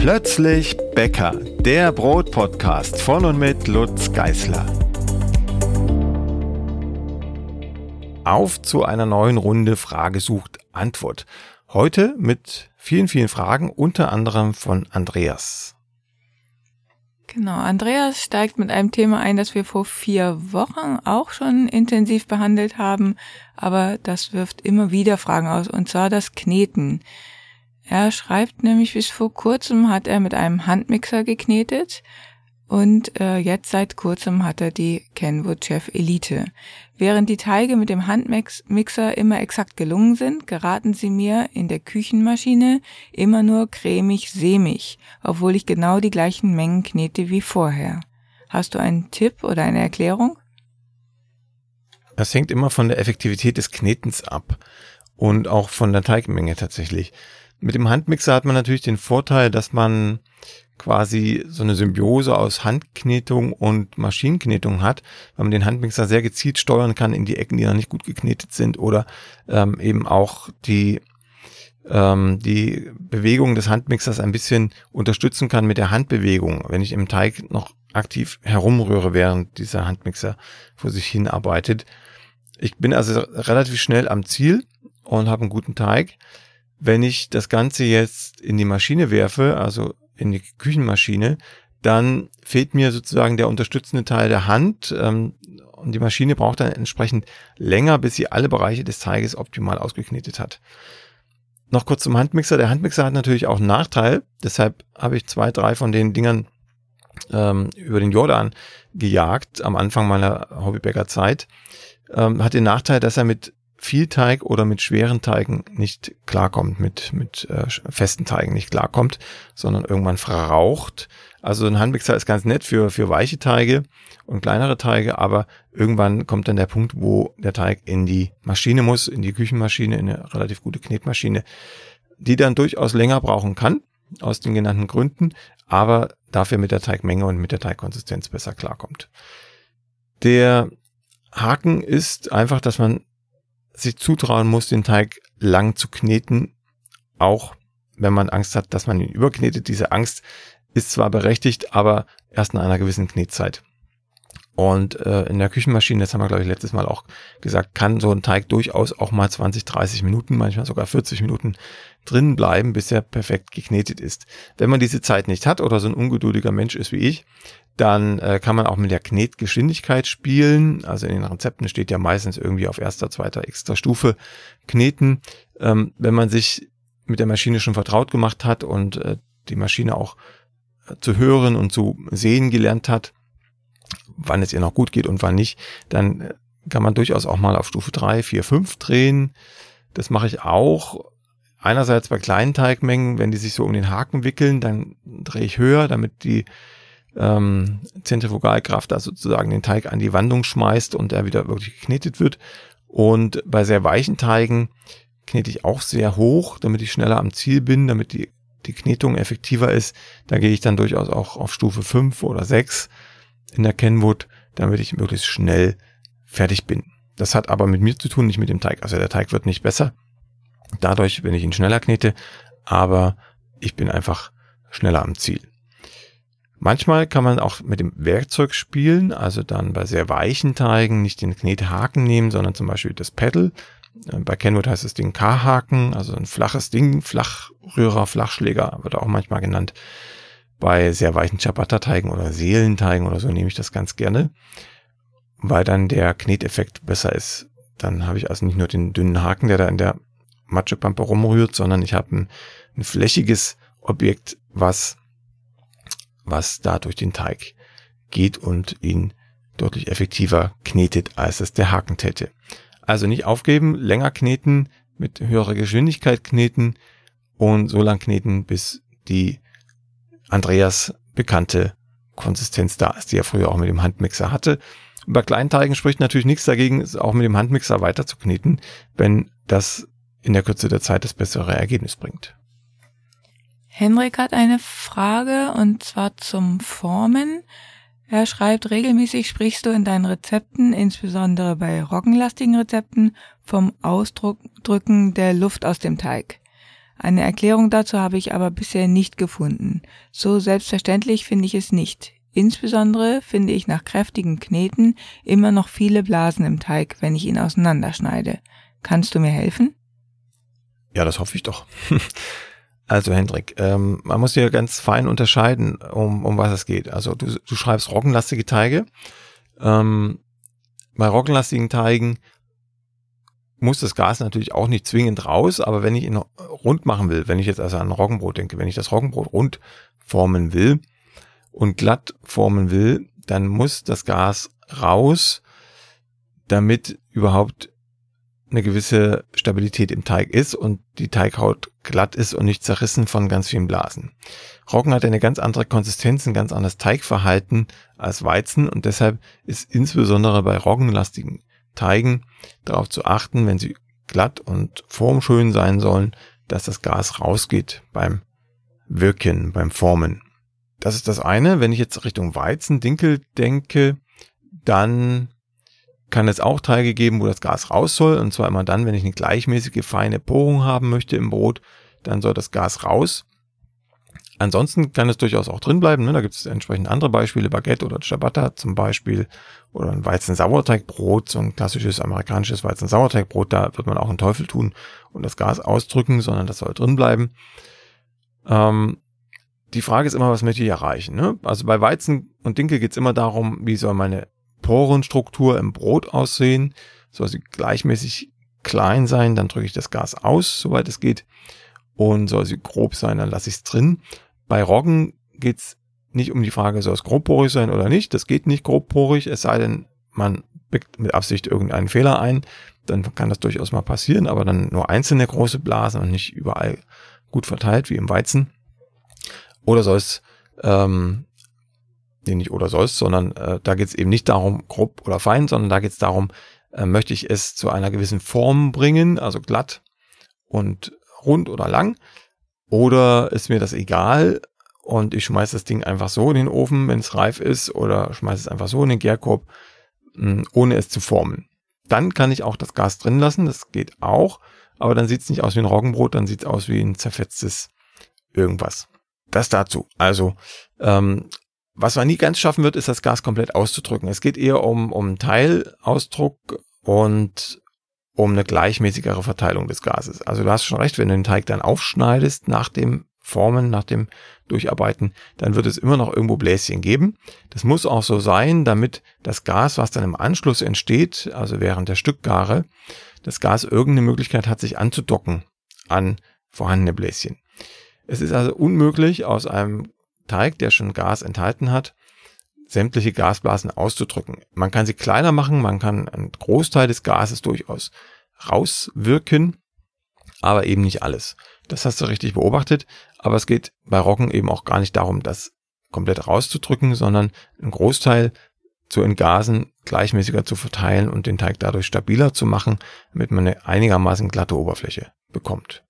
Plötzlich Bäcker, der Brotpodcast von und mit Lutz Geißler. Auf zu einer neuen Runde Frage sucht Antwort. Heute mit vielen, vielen Fragen, unter anderem von Andreas. Genau, Andreas steigt mit einem Thema ein, das wir vor vier Wochen auch schon intensiv behandelt haben, aber das wirft immer wieder Fragen aus, und zwar das Kneten. Er schreibt nämlich, bis vor kurzem hat er mit einem Handmixer geknetet und äh, jetzt seit kurzem hat er die Kenwood Chef Elite. Während die Teige mit dem Handmixer immer exakt gelungen sind, geraten sie mir in der Küchenmaschine immer nur cremig-sämig, obwohl ich genau die gleichen Mengen knete wie vorher. Hast du einen Tipp oder eine Erklärung? Das hängt immer von der Effektivität des Knetens ab und auch von der Teigmenge tatsächlich. Mit dem Handmixer hat man natürlich den Vorteil, dass man quasi so eine Symbiose aus Handknetung und Maschinenknetung hat, weil man den Handmixer sehr gezielt steuern kann in die Ecken, die noch nicht gut geknetet sind oder ähm, eben auch die ähm, die Bewegung des Handmixers ein bisschen unterstützen kann mit der Handbewegung, wenn ich im Teig noch aktiv herumrühre, während dieser Handmixer vor sich hin arbeitet. Ich bin also relativ schnell am Ziel und habe einen guten Teig. Wenn ich das Ganze jetzt in die Maschine werfe, also in die Küchenmaschine, dann fehlt mir sozusagen der unterstützende Teil der Hand ähm, und die Maschine braucht dann entsprechend länger, bis sie alle Bereiche des Teiges optimal ausgeknetet hat. Noch kurz zum Handmixer. Der Handmixer hat natürlich auch einen Nachteil, deshalb habe ich zwei, drei von den Dingern ähm, über den Jordan gejagt am Anfang meiner Hobbybäckerzeit. Ähm, hat den Nachteil, dass er mit viel Teig oder mit schweren Teigen nicht klarkommt, mit, mit äh, festen Teigen nicht klarkommt, sondern irgendwann verraucht. Also ein Handmixer ist ganz nett für, für weiche Teige und kleinere Teige, aber irgendwann kommt dann der Punkt, wo der Teig in die Maschine muss, in die Küchenmaschine, in eine relativ gute Knetmaschine, die dann durchaus länger brauchen kann, aus den genannten Gründen, aber dafür mit der Teigmenge und mit der Teigkonsistenz besser klarkommt. Der Haken ist einfach, dass man sich zutrauen muss, den Teig lang zu kneten, auch wenn man Angst hat, dass man ihn überknetet. Diese Angst ist zwar berechtigt, aber erst nach einer gewissen Knetzeit. Und äh, in der Küchenmaschine, das haben wir glaube ich letztes Mal auch gesagt, kann so ein Teig durchaus auch mal 20, 30 Minuten, manchmal sogar 40 Minuten drin bleiben, bis er perfekt geknetet ist. Wenn man diese Zeit nicht hat oder so ein ungeduldiger Mensch ist wie ich, dann äh, kann man auch mit der Knetgeschwindigkeit spielen. Also in den Rezepten steht ja meistens irgendwie auf erster, zweiter, extra Stufe kneten. Ähm, wenn man sich mit der Maschine schon vertraut gemacht hat und äh, die Maschine auch äh, zu hören und zu sehen gelernt hat, wann es ihr noch gut geht und wann nicht, dann äh, kann man durchaus auch mal auf Stufe drei, vier, fünf drehen. Das mache ich auch. Einerseits bei kleinen Teigmengen, wenn die sich so um den Haken wickeln, dann drehe ich höher, damit die ähm, Zentrifugalkraft da sozusagen den Teig an die Wandung schmeißt und er wieder wirklich geknetet wird. Und bei sehr weichen Teigen knete ich auch sehr hoch, damit ich schneller am Ziel bin, damit die, die Knetung effektiver ist. Da gehe ich dann durchaus auch auf Stufe 5 oder 6 in der Kenwood, damit ich möglichst schnell fertig bin. Das hat aber mit mir zu tun, nicht mit dem Teig. Also der Teig wird nicht besser. Dadurch, wenn ich ihn schneller knete, aber ich bin einfach schneller am Ziel. Manchmal kann man auch mit dem Werkzeug spielen, also dann bei sehr weichen Teigen nicht den Knethaken nehmen, sondern zum Beispiel das Pedal. Äh, bei Kenwood heißt es den K-Haken, also ein flaches Ding, Flachrührer, Flachschläger wird auch manchmal genannt. Bei sehr weichen Ciabatta-Teigen oder Seelenteigen oder so nehme ich das ganz gerne, weil dann der Kneteffekt besser ist. Dann habe ich also nicht nur den dünnen Haken, der da in der Matschepampe rumrührt, sondern ich habe ein, ein flächiges Objekt, was was da durch den Teig geht und ihn deutlich effektiver knetet, als es der Haken täte. Also nicht aufgeben, länger kneten, mit höherer Geschwindigkeit kneten und so lang kneten, bis die Andreas bekannte Konsistenz da ist, die er früher auch mit dem Handmixer hatte. Bei kleinen Teigen spricht natürlich nichts dagegen, auch mit dem Handmixer weiter zu kneten, wenn das in der Kürze der Zeit das bessere Ergebnis bringt. Henrik hat eine Frage und zwar zum Formen. Er schreibt, regelmäßig sprichst du in deinen Rezepten, insbesondere bei roggenlastigen Rezepten, vom Ausdrücken der Luft aus dem Teig. Eine Erklärung dazu habe ich aber bisher nicht gefunden. So selbstverständlich finde ich es nicht. Insbesondere finde ich nach kräftigen Kneten immer noch viele Blasen im Teig, wenn ich ihn auseinanderschneide. Kannst du mir helfen? Ja, das hoffe ich doch. Also Hendrik, ähm, man muss hier ganz fein unterscheiden, um, um was es geht. Also du, du schreibst roggenlastige Teige. Ähm, bei roggenlastigen Teigen muss das Gas natürlich auch nicht zwingend raus, aber wenn ich ihn rund machen will, wenn ich jetzt also an Roggenbrot denke, wenn ich das Roggenbrot rund formen will und glatt formen will, dann muss das Gas raus, damit überhaupt eine gewisse Stabilität im Teig ist und die Teighaut glatt ist und nicht zerrissen von ganz vielen Blasen. Roggen hat eine ganz andere Konsistenz, ein ganz anderes Teigverhalten als Weizen und deshalb ist insbesondere bei roggenlastigen Teigen darauf zu achten, wenn sie glatt und formschön sein sollen, dass das Gas rausgeht beim Wirken, beim Formen. Das ist das eine. Wenn ich jetzt Richtung Weizen, Dinkel denke, dann kann es auch Teige geben, wo das Gas raus soll. Und zwar immer dann, wenn ich eine gleichmäßige, feine Porung haben möchte im Brot, dann soll das Gas raus. Ansonsten kann es durchaus auch drin bleiben. Ne? Da gibt es entsprechend andere Beispiele, Baguette oder Ciabatta zum Beispiel oder ein Weizen-Sauerteigbrot, so ein klassisches amerikanisches Weizen-Sauerteigbrot. Da wird man auch einen Teufel tun und das Gas ausdrücken, sondern das soll drin bleiben. Ähm, die Frage ist immer, was möchte ich erreichen? Ne? Also bei Weizen und Dinkel geht es immer darum, wie soll meine Porenstruktur im Brot aussehen. Soll sie gleichmäßig klein sein, dann drücke ich das Gas aus, soweit es geht. Und soll sie grob sein, dann lasse ich es drin. Bei Roggen geht's nicht um die Frage, soll es grobporig sein oder nicht. Das geht nicht grobporig, es sei denn, man bickt mit Absicht irgendeinen Fehler ein. Dann kann das durchaus mal passieren, aber dann nur einzelne große Blasen und nicht überall gut verteilt wie im Weizen. Oder soll es ähm, nee, nicht oder sollst, sondern äh, da geht es eben nicht darum, grob oder fein, sondern da geht es darum, äh, möchte ich es zu einer gewissen Form bringen, also glatt und rund oder lang, oder ist mir das egal und ich schmeiße das Ding einfach so in den Ofen, wenn es reif ist, oder schmeiße es einfach so in den Gärkorb, hm, ohne es zu formen. Dann kann ich auch das Gas drin lassen, das geht auch, aber dann sieht es nicht aus wie ein Roggenbrot, dann sieht es aus wie ein zerfetztes irgendwas. Das dazu. Also ähm, was man nie ganz schaffen wird, ist das Gas komplett auszudrücken. Es geht eher um, um Teilausdruck und um eine gleichmäßigere Verteilung des Gases. Also du hast schon recht, wenn du den Teig dann aufschneidest nach dem Formen, nach dem Durcharbeiten, dann wird es immer noch irgendwo Bläschen geben. Das muss auch so sein, damit das Gas, was dann im Anschluss entsteht, also während der Stückgare, das Gas irgendeine Möglichkeit hat, sich anzudocken an vorhandene Bläschen. Es ist also unmöglich, aus einem Teig, der schon Gas enthalten hat, sämtliche Gasblasen auszudrücken. Man kann sie kleiner machen, man kann einen Großteil des Gases durchaus rauswirken, aber eben nicht alles. Das hast du richtig beobachtet, aber es geht bei Roggen eben auch gar nicht darum, das komplett rauszudrücken, sondern einen Großteil zu entgasen, gleichmäßiger zu verteilen und den Teig dadurch stabiler zu machen, damit man eine einigermaßen glatte Oberfläche bekommt.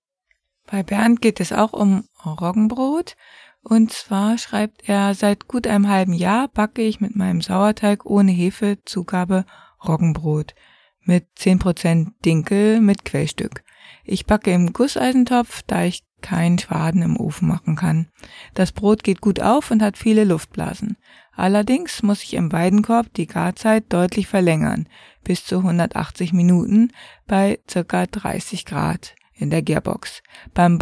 Bei Bernd geht es auch um Roggenbrot und zwar schreibt er, seit gut einem halben Jahr backe ich mit meinem Sauerteig ohne Hefezugabe Roggenbrot mit 10% Dinkel mit Quellstück. Ich backe im Gusseisentopf, da ich keinen Schwaden im Ofen machen kann. Das Brot geht gut auf und hat viele Luftblasen. Allerdings muss ich im Weidenkorb die Garzeit deutlich verlängern, bis zu 180 Minuten bei circa 30 Grad in der Gearbox. Beim,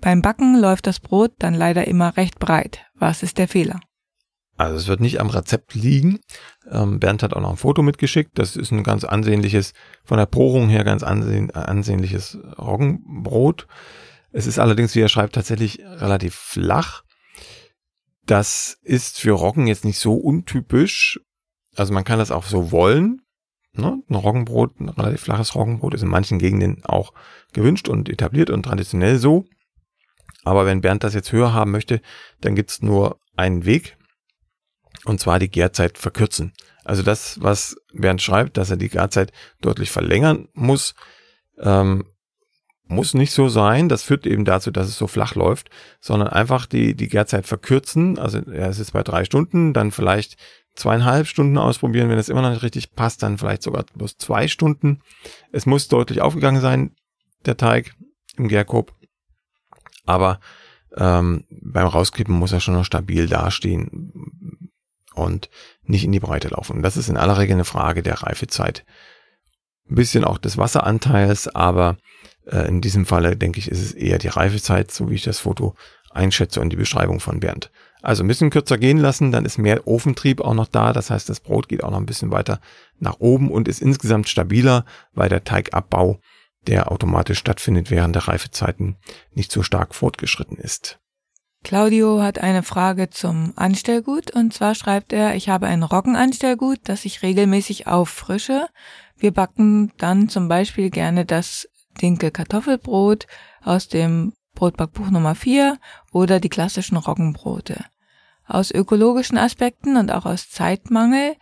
beim Backen läuft das Brot dann leider immer recht breit. Was ist der Fehler? Also es wird nicht am Rezept liegen. Ähm, Bernd hat auch noch ein Foto mitgeschickt. Das ist ein ganz ansehnliches, von der Porung her ganz ansehen, ansehnliches Roggenbrot. Es ist allerdings, wie er schreibt, tatsächlich relativ flach. Das ist für Roggen jetzt nicht so untypisch. Also man kann das auch so wollen. Ne? Ein Roggenbrot, ein relativ flaches Roggenbrot ist in manchen Gegenden auch gewünscht und etabliert und traditionell so. Aber wenn Bernd das jetzt höher haben möchte, dann gibt's nur einen Weg. Und zwar die Gärzeit verkürzen. Also das, was Bernd schreibt, dass er die Gärzeit deutlich verlängern muss, ähm, muss nicht so sein. Das führt eben dazu, dass es so flach läuft, sondern einfach die, die Gärzeit verkürzen. Also er ist jetzt bei drei Stunden, dann vielleicht zweieinhalb Stunden ausprobieren. Wenn es immer noch nicht richtig passt, dann vielleicht sogar bloß zwei Stunden. Es muss deutlich aufgegangen sein, der Teig im Gärkorb. Aber ähm, beim Rauskippen muss er schon noch stabil dastehen und nicht in die Breite laufen. Und das ist in aller Regel eine Frage der Reifezeit. Ein bisschen auch des Wasseranteils, aber äh, in diesem Falle denke ich, ist es eher die Reifezeit, so wie ich das Foto einschätze und die Beschreibung von Bernd. Also ein bisschen kürzer gehen lassen, dann ist mehr Ofentrieb auch noch da. Das heißt, das Brot geht auch noch ein bisschen weiter nach oben und ist insgesamt stabiler, weil der Teigabbau, der automatisch stattfindet während der Reifezeiten, nicht so stark fortgeschritten ist. Claudio hat eine Frage zum Anstellgut und zwar schreibt er, ich habe ein Roggenanstellgut, das ich regelmäßig auffrische. Wir backen dann zum Beispiel gerne das Dinkel-Kartoffelbrot aus dem Brotbackbuch Nummer 4 oder die klassischen Roggenbrote. Aus ökologischen Aspekten und auch aus Zeitmangel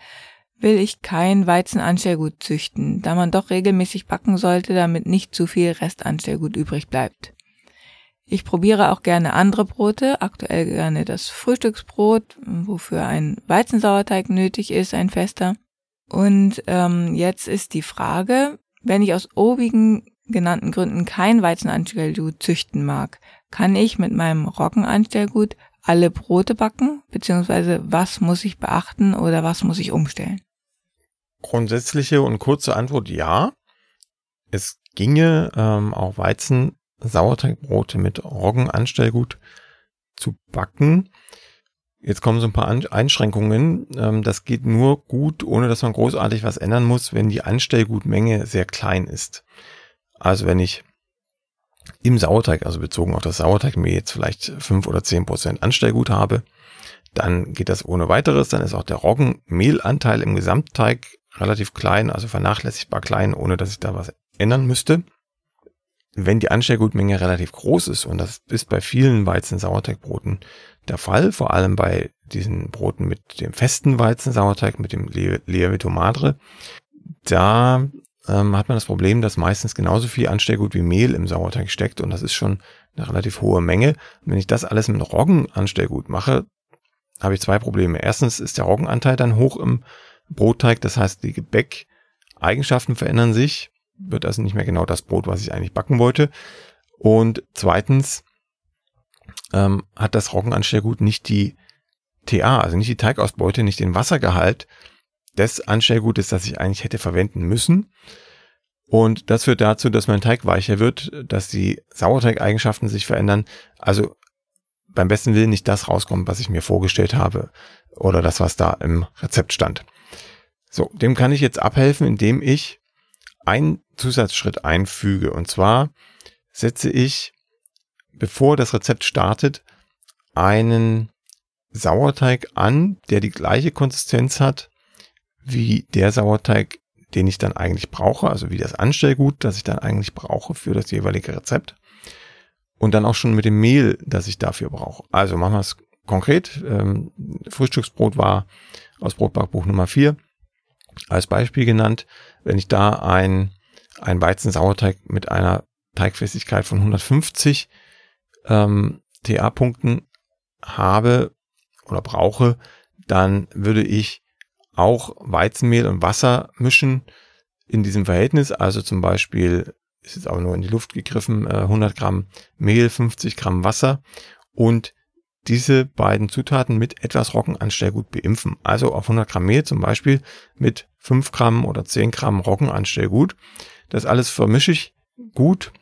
will ich kein Weizenanstellgut züchten, da man doch regelmäßig backen sollte, damit nicht zu viel Restanstellgut übrig bleibt. Ich probiere auch gerne andere Brote, aktuell gerne das Frühstücksbrot, wofür ein Weizensauerteig nötig ist, ein fester. Und ähm, jetzt ist die Frage, wenn ich aus obigen genannten Gründen kein Weizenanstellgut züchten mag, kann ich mit meinem Roggenanstellgut alle Brote backen, beziehungsweise was muss ich beachten oder was muss ich umstellen? Grundsätzliche und kurze Antwort ja. Es ginge ähm, auch Weizen Sauerteigbrote mit Roggenanstellgut zu backen. Jetzt kommen so ein paar Einschränkungen. Ähm, das geht nur gut, ohne dass man großartig was ändern muss, wenn die Anstellgutmenge sehr klein ist. Also wenn ich im Sauerteig, also bezogen auf das Sauerteigmehl jetzt vielleicht fünf oder zehn Prozent Anstellgut habe, dann geht das ohne weiteres. Dann ist auch der Roggenmehlanteil im Gesamtteig relativ klein, also vernachlässigbar klein, ohne dass ich da was ändern müsste wenn die Anstellgutmenge relativ groß ist, und das ist bei vielen Weizen-Sauerteigbroten der Fall, vor allem bei diesen Broten mit dem festen Weizen-Sauerteig, mit dem Lievito Madre, da ähm, hat man das Problem, dass meistens genauso viel Anstellgut wie Mehl im Sauerteig steckt und das ist schon eine relativ hohe Menge. Und wenn ich das alles mit Roggenanstellgut mache, habe ich zwei Probleme. Erstens ist der Roggenanteil dann hoch im Brotteig, das heißt, die Gebäckeigenschaften verändern sich wird also nicht mehr genau das Brot, was ich eigentlich backen wollte. Und zweitens ähm, hat das Roggenanstellgut nicht die TA, also nicht die Teigausbeute, nicht den Wassergehalt des Anstellgutes, das ich eigentlich hätte verwenden müssen. Und das führt dazu, dass mein Teig weicher wird, dass die Sauerteigeigenschaften sich verändern. Also beim besten Willen nicht das rauskommt, was ich mir vorgestellt habe oder das, was da im Rezept stand. So, dem kann ich jetzt abhelfen, indem ich einen Zusatzschritt einfüge. Und zwar setze ich, bevor das Rezept startet, einen Sauerteig an, der die gleiche Konsistenz hat wie der Sauerteig, den ich dann eigentlich brauche, also wie das Anstellgut, das ich dann eigentlich brauche für das jeweilige Rezept. Und dann auch schon mit dem Mehl, das ich dafür brauche. Also machen wir es konkret. Ähm, Frühstücksbrot war aus Brotbackbuch Nummer 4 als Beispiel genannt, wenn ich da ein, ein Weizensauerteig mit einer Teigfestigkeit von 150 ähm, TA-Punkten habe oder brauche, dann würde ich auch Weizenmehl und Wasser mischen in diesem Verhältnis. Also zum Beispiel ist jetzt aber nur in die Luft gegriffen, 100 äh, Gramm Mehl, 50 Gramm Wasser und diese beiden Zutaten mit etwas Roggenanstellgut beimpfen. Also auf 100 Gramm Mehl zum Beispiel mit 5 Gramm oder 10 Gramm Roggenanstellgut. Das alles vermische ich gut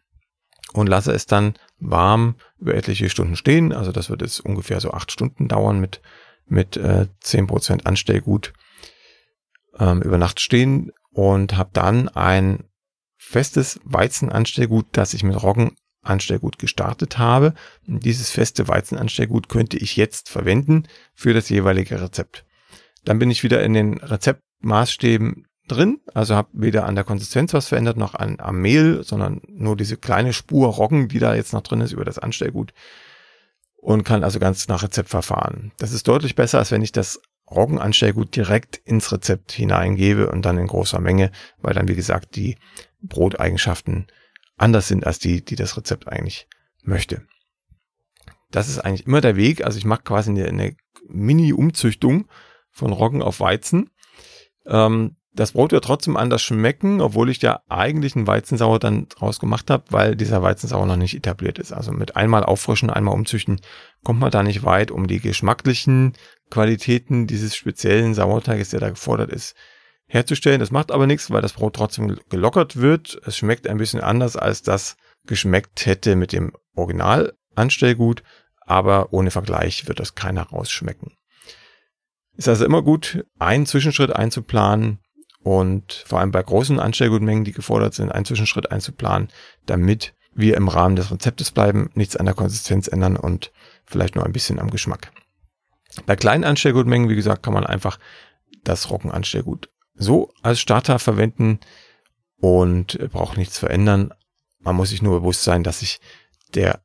und lasse es dann warm über etliche Stunden stehen. Also das wird jetzt ungefähr so 8 Stunden dauern mit, mit äh, 10% Anstellgut ähm, über Nacht stehen und habe dann ein festes Weizenanstellgut, das ich mit Roggen Anstellgut gestartet habe. Dieses feste Weizenanstellgut könnte ich jetzt verwenden für das jeweilige Rezept. Dann bin ich wieder in den Rezeptmaßstäben drin, also habe weder an der Konsistenz was verändert noch an, am Mehl, sondern nur diese kleine Spur Roggen, die da jetzt noch drin ist über das Anstellgut und kann also ganz nach Rezept verfahren. Das ist deutlich besser, als wenn ich das Roggenanstellgut direkt ins Rezept hineingebe und dann in großer Menge, weil dann, wie gesagt, die Broteigenschaften anders sind als die, die das Rezept eigentlich möchte. Das ist eigentlich immer der Weg. Also ich mache quasi eine, eine Mini-Umzüchtung von Roggen auf Weizen. Ähm, Das Brot wird trotzdem anders schmecken, obwohl ich ja eigentlich einen Weizensauer dann draus gemacht habe, weil dieser Weizensauer noch nicht etabliert ist. Also mit einmal auffrischen, einmal umzüchten kommt man da nicht weit, um die geschmacklichen Qualitäten dieses speziellen Sauerteiges, der da gefordert ist, herzustellen. Das macht aber nichts, weil das Brot trotzdem gelockert wird. Es schmeckt ein bisschen anders, als das geschmeckt hätte mit dem Original Anstellgut, aber ohne Vergleich wird das keiner rausschmecken. Ist also immer gut, einen Zwischenschritt einzuplanen, und vor allem bei großen Anstellgutmengen, die gefordert sind, einen Zwischenschritt einzuplanen, damit wir im Rahmen des Rezeptes bleiben, nichts an der Konsistenz ändern und vielleicht nur ein bisschen am Geschmack. Bei kleinen Anstellgutmengen, wie gesagt, kann man einfach das Roggenanstellgut so als Starter verwenden und braucht nichts verändern. Man muss sich nur bewusst sein, dass sich der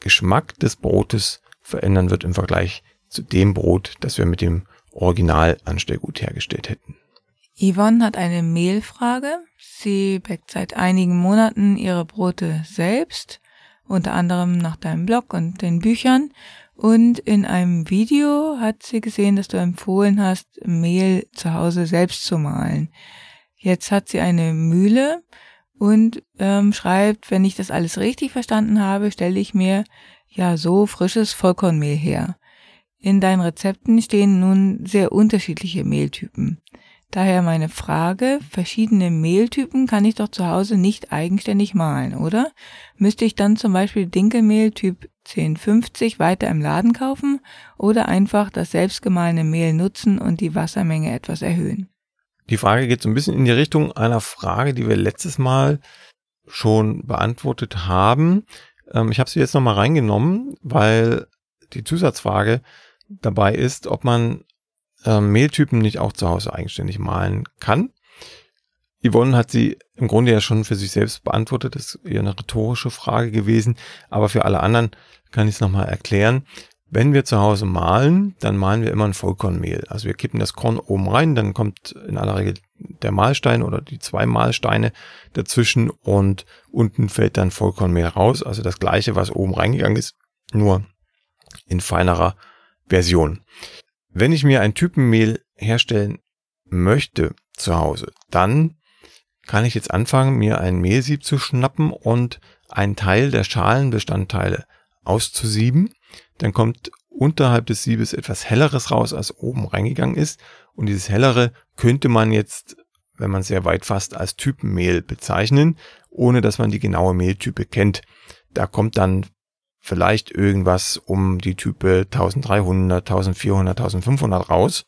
Geschmack des Brotes verändern wird im Vergleich zu dem Brot, das wir mit dem Original Anstellgut hergestellt hätten. Yvonne hat eine Mehlfrage. Sie backt seit einigen Monaten ihre Brote selbst, unter anderem nach deinem Blog und den Büchern. Und in einem Video hat sie gesehen, dass du empfohlen hast, Mehl zu Hause selbst zu mahlen. Jetzt hat sie eine Mühle und ähm, schreibt, wenn ich das alles richtig verstanden habe, stelle ich mir ja so frisches Vollkornmehl her. In deinen Rezepten stehen nun sehr unterschiedliche Mehltypen. Daher meine Frage, verschiedene Mehltypen kann ich doch zu Hause nicht eigenständig mahlen, oder? Müsste ich dann zum Beispiel Dinkelmehl Typ 1050 weiter im Laden kaufen oder einfach das selbstgemahlene Mehl nutzen und die Wassermenge etwas erhöhen? Die Frage geht so ein bisschen in die Richtung einer Frage, die wir letztes Mal schon beantwortet haben. Ähm, ich habe sie jetzt nochmal reingenommen, weil die Zusatzfrage dabei ist, ob man ähm, Mehltypen nicht auch zu Hause eigenständig malen kann. Yvonne hat sie im Grunde ja schon für sich selbst beantwortet. Das ist eher eine rhetorische Frage gewesen. Aber für alle anderen kann ich es nochmal erklären. Wenn wir zu Hause malen, dann malen wir immer ein Vollkornmehl. Also wir kippen das Korn oben rein, dann kommt in aller Regel der Mahlstein oder die zwei Mahlsteine dazwischen und unten fällt dann Vollkornmehl raus. Also das gleiche, was oben reingegangen ist, nur in feinerer Version. Wenn ich mir ein Typenmehl herstellen möchte zu Hause, dann kann ich jetzt anfangen, mir ein Mehlsieb zu schnappen und einen Teil der Schalenbestandteile auszusieben. Dann kommt unterhalb des Siebes etwas Helleres raus, als oben reingegangen ist. Und dieses Hellere könnte man jetzt, wenn man sehr weit fasst, als Typenmehl bezeichnen, ohne dass man die genaue Mehltype kennt. Da kommt dann vielleicht irgendwas um die Type 1300, 1400, 1500 raus.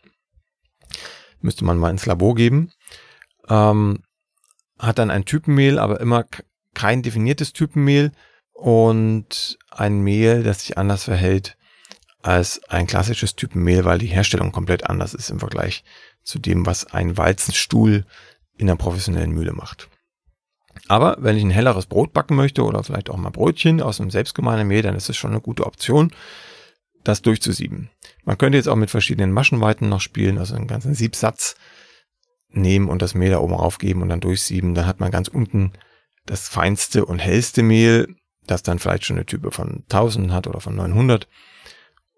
Müsste man mal ins Labor geben. Ähm, hat dann ein Typenmehl, aber immer kein definiertes Typenmehl und ein Mehl, das sich anders verhält als ein klassisches Typenmehl, weil die Herstellung komplett anders ist im Vergleich zu dem, was ein Walzenstuhl in einer professionellen Mühle macht. Aber wenn ich ein helleres Brot backen möchte oder vielleicht auch mal Brötchen aus einem selbstgemahlenen Mehl, dann ist es schon eine gute Option, das durchzusieben. Man könnte jetzt auch mit verschiedenen Maschenweiten noch spielen, also einen ganzen Siebsatz nehmen und das Mehl da oben aufgeben und dann durchsieben. Dann hat man ganz unten das feinste und hellste Mehl, das dann vielleicht schon eine Type von 1000 hat oder von 900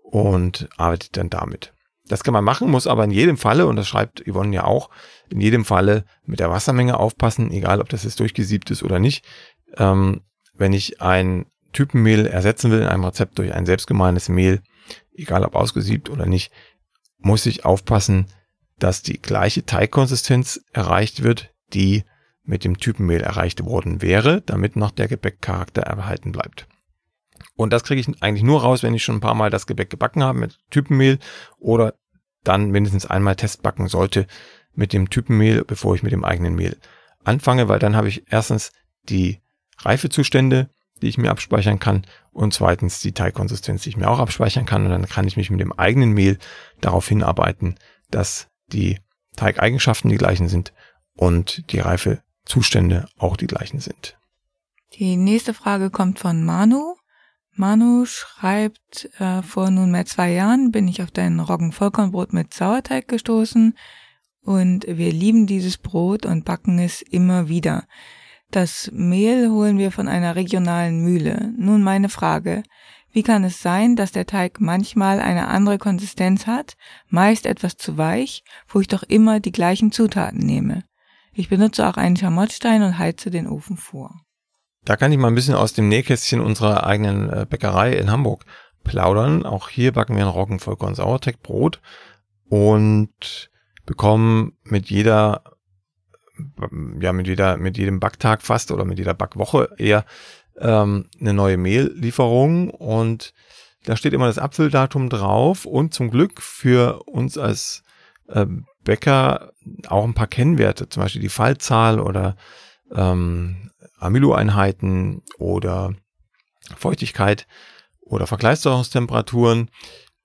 und arbeitet dann damit. Das kann man machen, muss aber in jedem Falle, und das schreibt Yvonne ja auch, in jedem Falle mit der Wassermenge aufpassen, egal ob das jetzt durchgesiebt ist oder nicht. Ähm, wenn ich ein Typenmehl ersetzen will in einem Rezept durch ein selbstgemahlenes Mehl, egal ob ausgesiebt oder nicht, muss ich aufpassen, dass die gleiche Teigkonsistenz erreicht wird, die mit dem Typenmehl erreicht worden wäre, damit noch der Gebäckcharakter erhalten bleibt. Und das kriege ich eigentlich nur raus, wenn ich schon ein paar Mal das Gebäck gebacken habe mit Typenmehl oder dann mindestens einmal Testbacken sollte mit dem Typenmehl, bevor ich mit dem eigenen Mehl anfange, weil dann habe ich erstens die Reifezustände, die ich mir abspeichern kann und zweitens die Teigkonsistenz, die ich mir auch abspeichern kann und dann kann ich mich mit dem eigenen Mehl darauf hinarbeiten, dass die Teigeigenschaften die gleichen sind und die Reifezustände auch die gleichen sind. Die nächste Frage kommt von Manu. Manu schreibt, äh, vor nunmehr zwei Jahren bin ich auf dein Roggenvollkornbrot mit Sauerteig gestoßen und wir lieben dieses Brot und backen es immer wieder. Das Mehl holen wir von einer regionalen Mühle. Nun meine Frage, Wie kann es sein, dass der Teig manchmal eine andere Konsistenz hat, meist etwas zu weich, wo ich doch immer die gleichen Zutaten nehme? Ich benutze auch einen Schamottstein und heize den Ofen vor. Da kann ich mal ein bisschen aus dem Nähkästchen unserer eigenen äh, Bäckerei in Hamburg plaudern. Auch hier backen wir ein Roggenvollkorn Sauerteigbrot und bekommen mit jeder ja mit jeder mit jedem Backtag fast oder mit jeder Backwoche eher ähm, eine neue Mehllieferung und da steht immer das Apfeldatum drauf und zum Glück für uns als äh, Bäcker auch ein paar Kennwerte, zum Beispiel die Fallzahl oder ähm, Amyloeinheiten oder Feuchtigkeit oder Vergleichssäurungstemperaturen.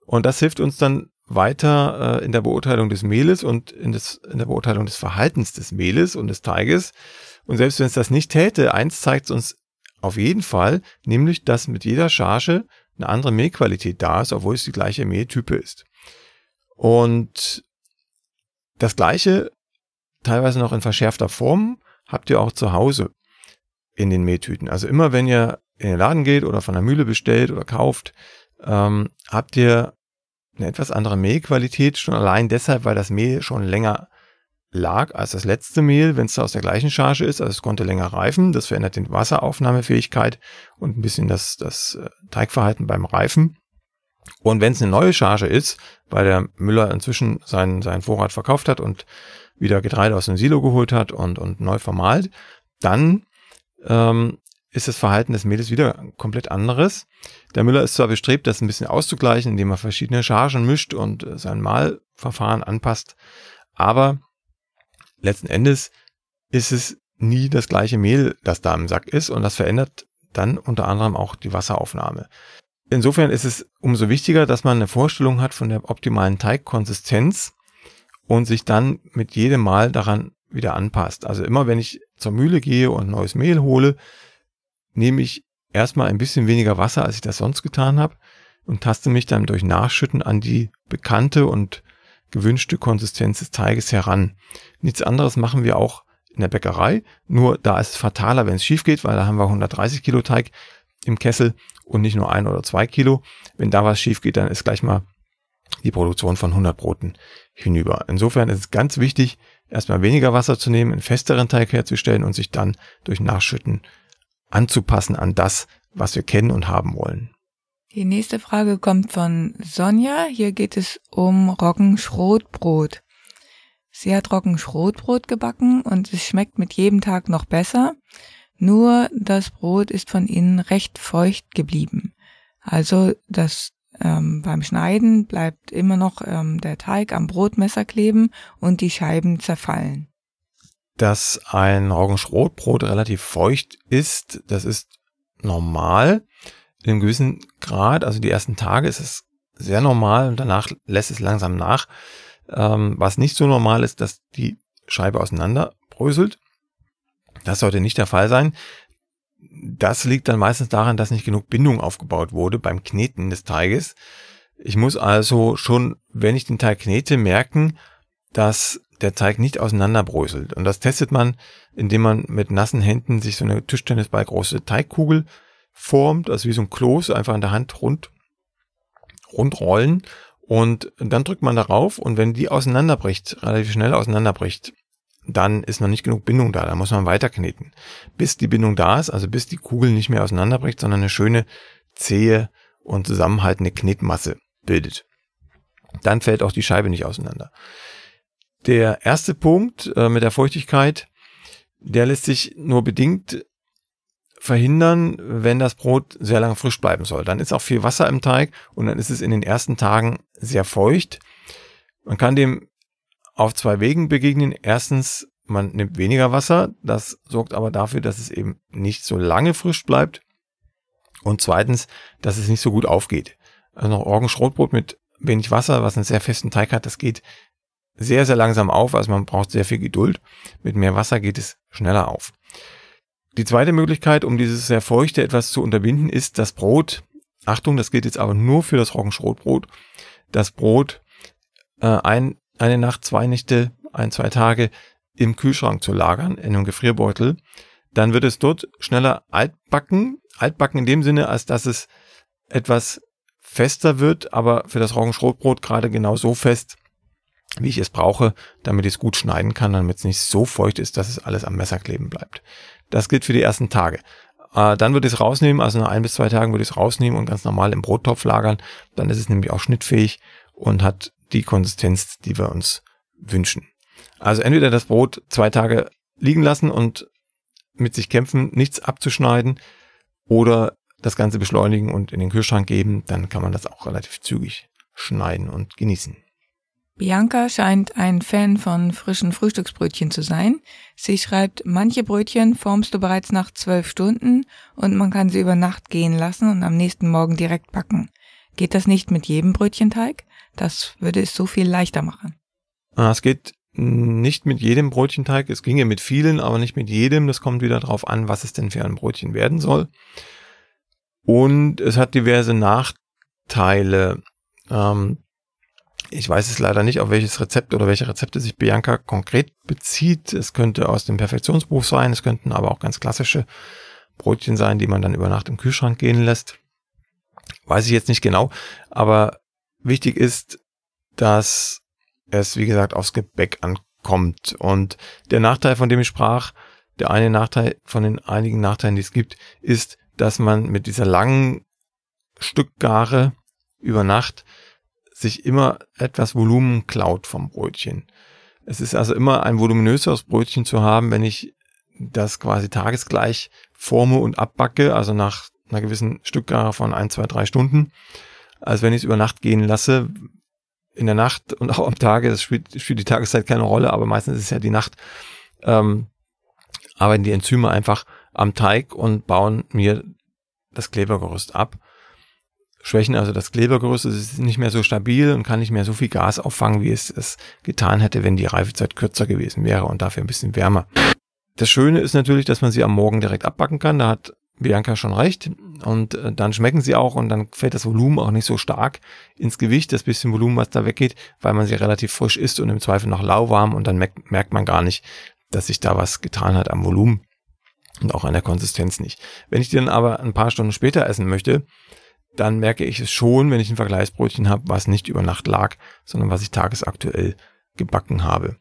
Und das hilft uns dann weiter äh, in der Beurteilung des Mehles und in, des, in der Beurteilung des Verhaltens des Mehles und des Teiges. Und selbst wenn es das nicht täte, eins zeigt es uns auf jeden Fall, nämlich, dass mit jeder Charge eine andere Mehlqualität da ist, obwohl es die gleiche Mehltype ist. Und das gleiche, teilweise noch in verschärfter Form, habt ihr auch zu Hause in den Mehltüten. Also immer wenn ihr in den Laden geht oder von der Mühle bestellt oder kauft, ähm, habt ihr eine etwas andere Mehlqualität, schon allein deshalb, weil das Mehl schon länger lag als das letzte Mehl, wenn es aus der gleichen Charge ist. Also es konnte länger reifen. Das verändert die Wasseraufnahmefähigkeit und ein bisschen das, das äh, Teigverhalten beim Reifen. Und wenn es eine neue Charge ist, weil der Müller inzwischen seinen, seinen Vorrat verkauft hat und wieder Getreide aus dem Silo geholt hat und, und neu vermahlt, dann ähm, ist das Verhalten des Mehles wieder komplett anderes. Der Müller ist zwar bestrebt, das ein bisschen auszugleichen, indem er verschiedene Chargen mischt und äh, sein Mahlverfahren anpasst, aber letzten Endes ist es nie das gleiche Mehl, das da im Sack ist und das verändert dann unter anderem auch die Wasseraufnahme. Insofern ist es umso wichtiger, dass man eine Vorstellung hat von der optimalen Teigkonsistenz und sich dann mit jedem Mal daran wieder anpasst. Also immer wenn ich zur Mühle gehe und neues Mehl hole, nehme ich erstmal ein bisschen weniger Wasser, als ich das sonst getan habe und taste mich dann durch Nachschütten an die bekannte und gewünschte Konsistenz des Teiges heran. Nichts anderes machen wir auch in der Bäckerei, nur da ist es fataler, wenn es schief geht, weil da haben wir 130 Kilo Teig im Kessel und nicht nur ein oder zwei Kilo. Wenn da was schief geht, dann ist gleich mal die Produktion von 100 Broten hinüber. Insofern ist es ganz wichtig, erstmal weniger Wasser zu nehmen, einen festeren Teig herzustellen und sich dann durch Nachschütten anzupassen an das, was wir kennen und haben wollen. Die nächste Frage kommt von Sonja. Hier geht es um Roggenschrotbrot. Sie hat Roggenschrotbrot gebacken und es schmeckt mit jedem Tag noch besser. Nur das Brot ist von innen recht feucht geblieben. Also das ähm, beim Schneiden bleibt immer noch ähm, der Teig am Brotmesser kleben und die Scheiben zerfallen. Dass ein Roggenschrotbrot relativ feucht ist, das ist normal in einem gewissen Grad, also die ersten Tage ist es sehr normal und danach lässt es langsam nach. Ähm, was nicht so normal ist, dass die Scheibe auseinanderbröselt. Das sollte nicht der Fall sein. Das liegt dann meistens daran, dass nicht genug Bindung aufgebaut wurde beim Kneten des Teiges. Ich muss also schon, wenn ich den Teig knete, merken, dass der Teig nicht auseinanderbröselt. Und das testet man, indem man mit nassen Händen sich so eine Tischtennisball große Teigkugel formt, also wie so ein Kloß, einfach in der Hand rund, rund rollen und dann drückt man darauf und wenn die auseinanderbricht, relativ schnell auseinanderbricht, dann ist noch nicht genug Bindung da, da muss man weiter kneten. Bis die Bindung da ist, also bis die Kugel nicht mehr auseinanderbricht, sondern eine schöne, zähe und zusammenhaltende Knetmasse bildet. Dann fällt auch die Scheibe nicht auseinander. Der erste Punkt äh, mit der Feuchtigkeit, der lässt sich nur bedingt verhindern, wenn das Brot sehr lang frisch bleiben soll. Dann ist auch viel Wasser im Teig und dann ist es in den ersten Tagen sehr feucht. Man kann dem auf zwei Wegen begegnen. Erstens, man nimmt weniger Wasser. Das sorgt aber dafür, dass es eben nicht so lange frisch bleibt. Und zweitens, dass es nicht so gut aufgeht. Also noch Orgenschrotbrot mit wenig Wasser, was einen sehr festen Teig hat, das geht sehr, sehr langsam auf. Also man braucht sehr viel Geduld. Mit mehr Wasser geht es schneller auf. Die zweite Möglichkeit, um dieses sehr feuchte etwas zu unterbinden, ist das Brot. Achtung, das gilt jetzt aber nur für das Roggenschrotbrot. Das Brot äh, ein, eine Nacht, zwei Nächte, ein, zwei Tage im Kühlschrank zu lagern, in einem Gefrierbeutel. Dann wird es dort schneller altbacken. Altbacken in dem Sinne, als dass es etwas fester wird, aber für das Roggenschrotbrot gerade genau so fest, wie ich es brauche, damit ich es gut schneiden kann, damit es nicht so feucht ist, dass es alles am Messer kleben bleibt. Das gilt für die ersten Tage. Äh, dann würde ich es rausnehmen, also nach ein bis zwei Tagen würde ich es rausnehmen und ganz normal im Brottopf lagern. Dann ist es nämlich auch schnittfähig und hat die Konsistenz, die wir uns wünschen. Also entweder das Brot zwei Tage liegen lassen und mit sich kämpfen, nichts abzuschneiden oder das Ganze beschleunigen und in den Kühlschrank geben, dann kann man das auch relativ zügig schneiden und genießen. Bianca scheint ein Fan von frischen Frühstücksbrötchen zu sein. Sie schreibt, manche Brötchen formst du bereits nach zwölf Stunden und man kann sie über Nacht gehen lassen und am nächsten Morgen direkt backen. Geht das nicht mit jedem Brötchenteig? Das würde es so viel leichter machen. Ah, es geht nicht mit jedem Brötchenteig. Es ginge mit vielen, aber nicht mit jedem. Das kommt wieder darauf an, was es denn für ein Brötchen werden soll. Und es hat diverse Nachteile. Ähm, ich weiß es leider nicht, auf welches Rezept oder welche Rezepte sich Bianca konkret bezieht. Es könnte aus dem Perfektionsbuch sein, es könnten aber auch ganz klassische Brötchen sein, die man dann über Nacht im Kühlschrank gehen lässt. Weiß ich jetzt nicht genau, aber wichtig ist, dass es, wie gesagt, aufs Gebäck ankommt. Und der Nachteil, von dem ich sprach, der eine Nachteil von den einigen Nachteilen, die es gibt, ist, dass man mit dieser langen Stückgare über Nacht sich immer etwas Volumen klaut vom Brötchen. Es ist also immer ein voluminöseres Brötchen zu haben, wenn ich das quasi tagesgleich forme und abbacke, also nach einer gewissen Stückgare von ein, zwei, drei Stunden, als wenn ich es über Nacht gehen lasse. In der Nacht und auch am Tage, das spielt, spielt die Tageszeit keine Rolle, aber meistens ist es ja die Nacht, ähm, arbeiten die Enzyme einfach am Teig und bauen mir das Klebergerüst ab. Schwächen also das Klebergerüst, ist nicht mehr so stabil und kann nicht mehr so viel Gas auffangen, wie es es getan hätte, wenn die Reifezeit kürzer gewesen wäre und dafür ein bisschen wärmer. Das Schöne ist natürlich, dass man sie am Morgen direkt abbacken kann. Da hat Bianca schon recht. Und äh, dann schmecken sie auch und dann fällt das Volumen auch nicht so stark ins Gewicht, das bisschen Volumen, was da weggeht, weil man sie relativ frisch isst und im Zweifel noch lauwarm und dann merkt, merkt man gar nicht, dass sich da was getan hat am Volumen und auch an der Konsistenz nicht. Wenn ich die dann aber ein paar Stunden später essen möchte, dann merke ich es schon, wenn ich ein Vergleichsbrötchen habe, was nicht über Nacht lag, sondern was ich tagesaktuell gebacken habe.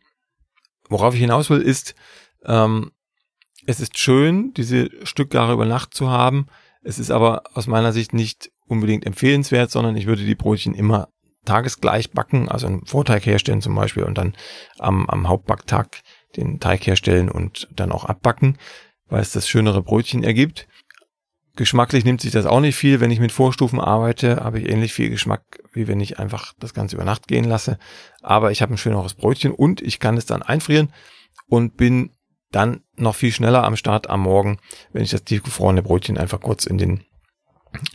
Worauf ich hinaus will, ist, ähm, es ist schön, diese Stückgare über Nacht zu haben. Es ist aber aus meiner Sicht nicht unbedingt empfehlenswert, sondern ich würde die Brötchen immer tagesgleich backen, also einen Vorteig herstellen zum Beispiel und dann am, am Hauptbacktag den Teig herstellen und dann auch abbacken, weil es das schönere Brötchen ergibt. Geschmacklich nimmt sich das auch nicht viel. Wenn ich mit Vorstufen arbeite, habe ich ähnlich viel Geschmack, wie wenn ich einfach das Ganze über Nacht gehen lasse. Aber ich habe ein schöneres Brötchen und ich kann es dann einfrieren und bin dann noch viel schneller am Start am Morgen, wenn ich das tiefgefrorene Brötchen einfach kurz in den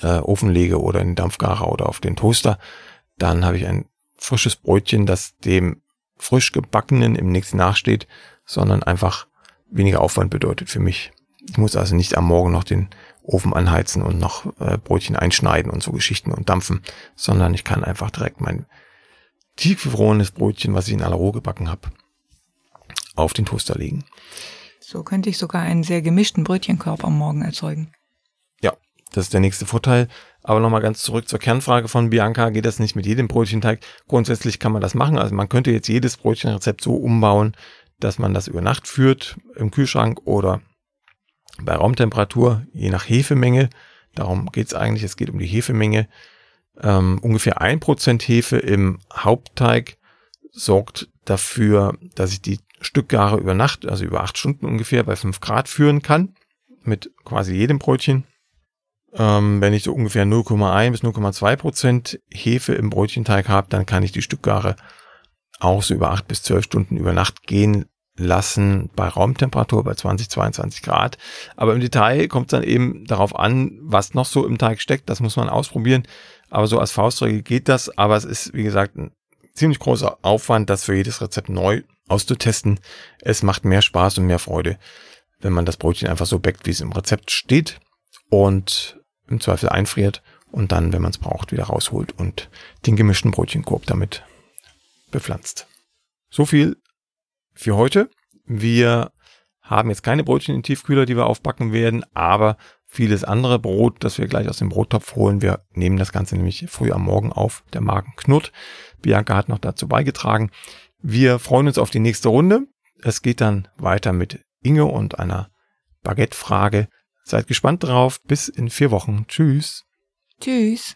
äh, Ofen lege oder in den Dampfgarer oder auf den Toaster. Dann habe ich ein frisches Brötchen, das dem frisch gebackenen im nächsten nachsteht, sondern einfach weniger Aufwand bedeutet für mich. Ich muss also nicht am Morgen noch den Ofen anheizen und noch äh, Brötchen einschneiden und so Geschichten und dampfen, sondern ich kann einfach direkt mein tiefgefrorenes Brötchen, was ich in aller Ruhe gebacken habe, auf den Toaster legen. So könnte ich sogar einen sehr gemischten Brötchenkorb am Morgen erzeugen. Ja, das ist der nächste Vorteil. Aber nochmal ganz zurück zur Kernfrage von Bianca. Geht das nicht mit jedem Brötchenteig? Grundsätzlich kann man das machen. Also man könnte jetzt jedes Brötchenrezept so umbauen, dass man das über Nacht führt im Kühlschrank oder bei Raumtemperatur, je nach Hefemenge. Darum geht es eigentlich. Es geht um die Hefemenge. Ähm, ungefähr ein Prozent Hefe im Hauptteig sorgt dafür, dass ich die Stückgare über Nacht, also über acht Stunden ungefähr bei fünf Grad führen kann. Mit quasi jedem Brötchen. Ähm, wenn ich so ungefähr 0,1 bis 0,2 Prozent Hefe im Brötchenteig habe, dann kann ich die Stückgare auch so über acht bis zwölf Stunden über Nacht gehen lassen bei Raumtemperatur bei 20, 22 Grad. Aber im Detail kommt es dann eben darauf an, was noch so im Teig steckt. Das muss man ausprobieren. Aber so als Faustregel geht das. Aber es ist, wie gesagt, ein ziemlich großer Aufwand, das für jedes Rezept neu auszutesten. Es macht mehr Spaß und mehr Freude, wenn man das Brötchen einfach so backt, wie es im Rezept steht und im Zweifel einfriert und dann, wenn man es braucht, wieder rausholt und den gemischten Brötchenkorb damit bepflanzt. So viel für heute. Wir haben jetzt keine Brötchen in Tiefkühler, die wir aufbacken werden, aber vieles andere Brot, das wir gleich aus dem Brottopf holen. Wir nehmen das Ganze nämlich früh am Morgen auf. Der Magen knurrt. Bianca hat noch dazu beigetragen. Wir freuen uns auf die nächste Runde. Es geht dann weiter mit Inge und einer Baguette-Frage. Seid gespannt drauf. Bis in vier Wochen. Tschüss. Tschüss.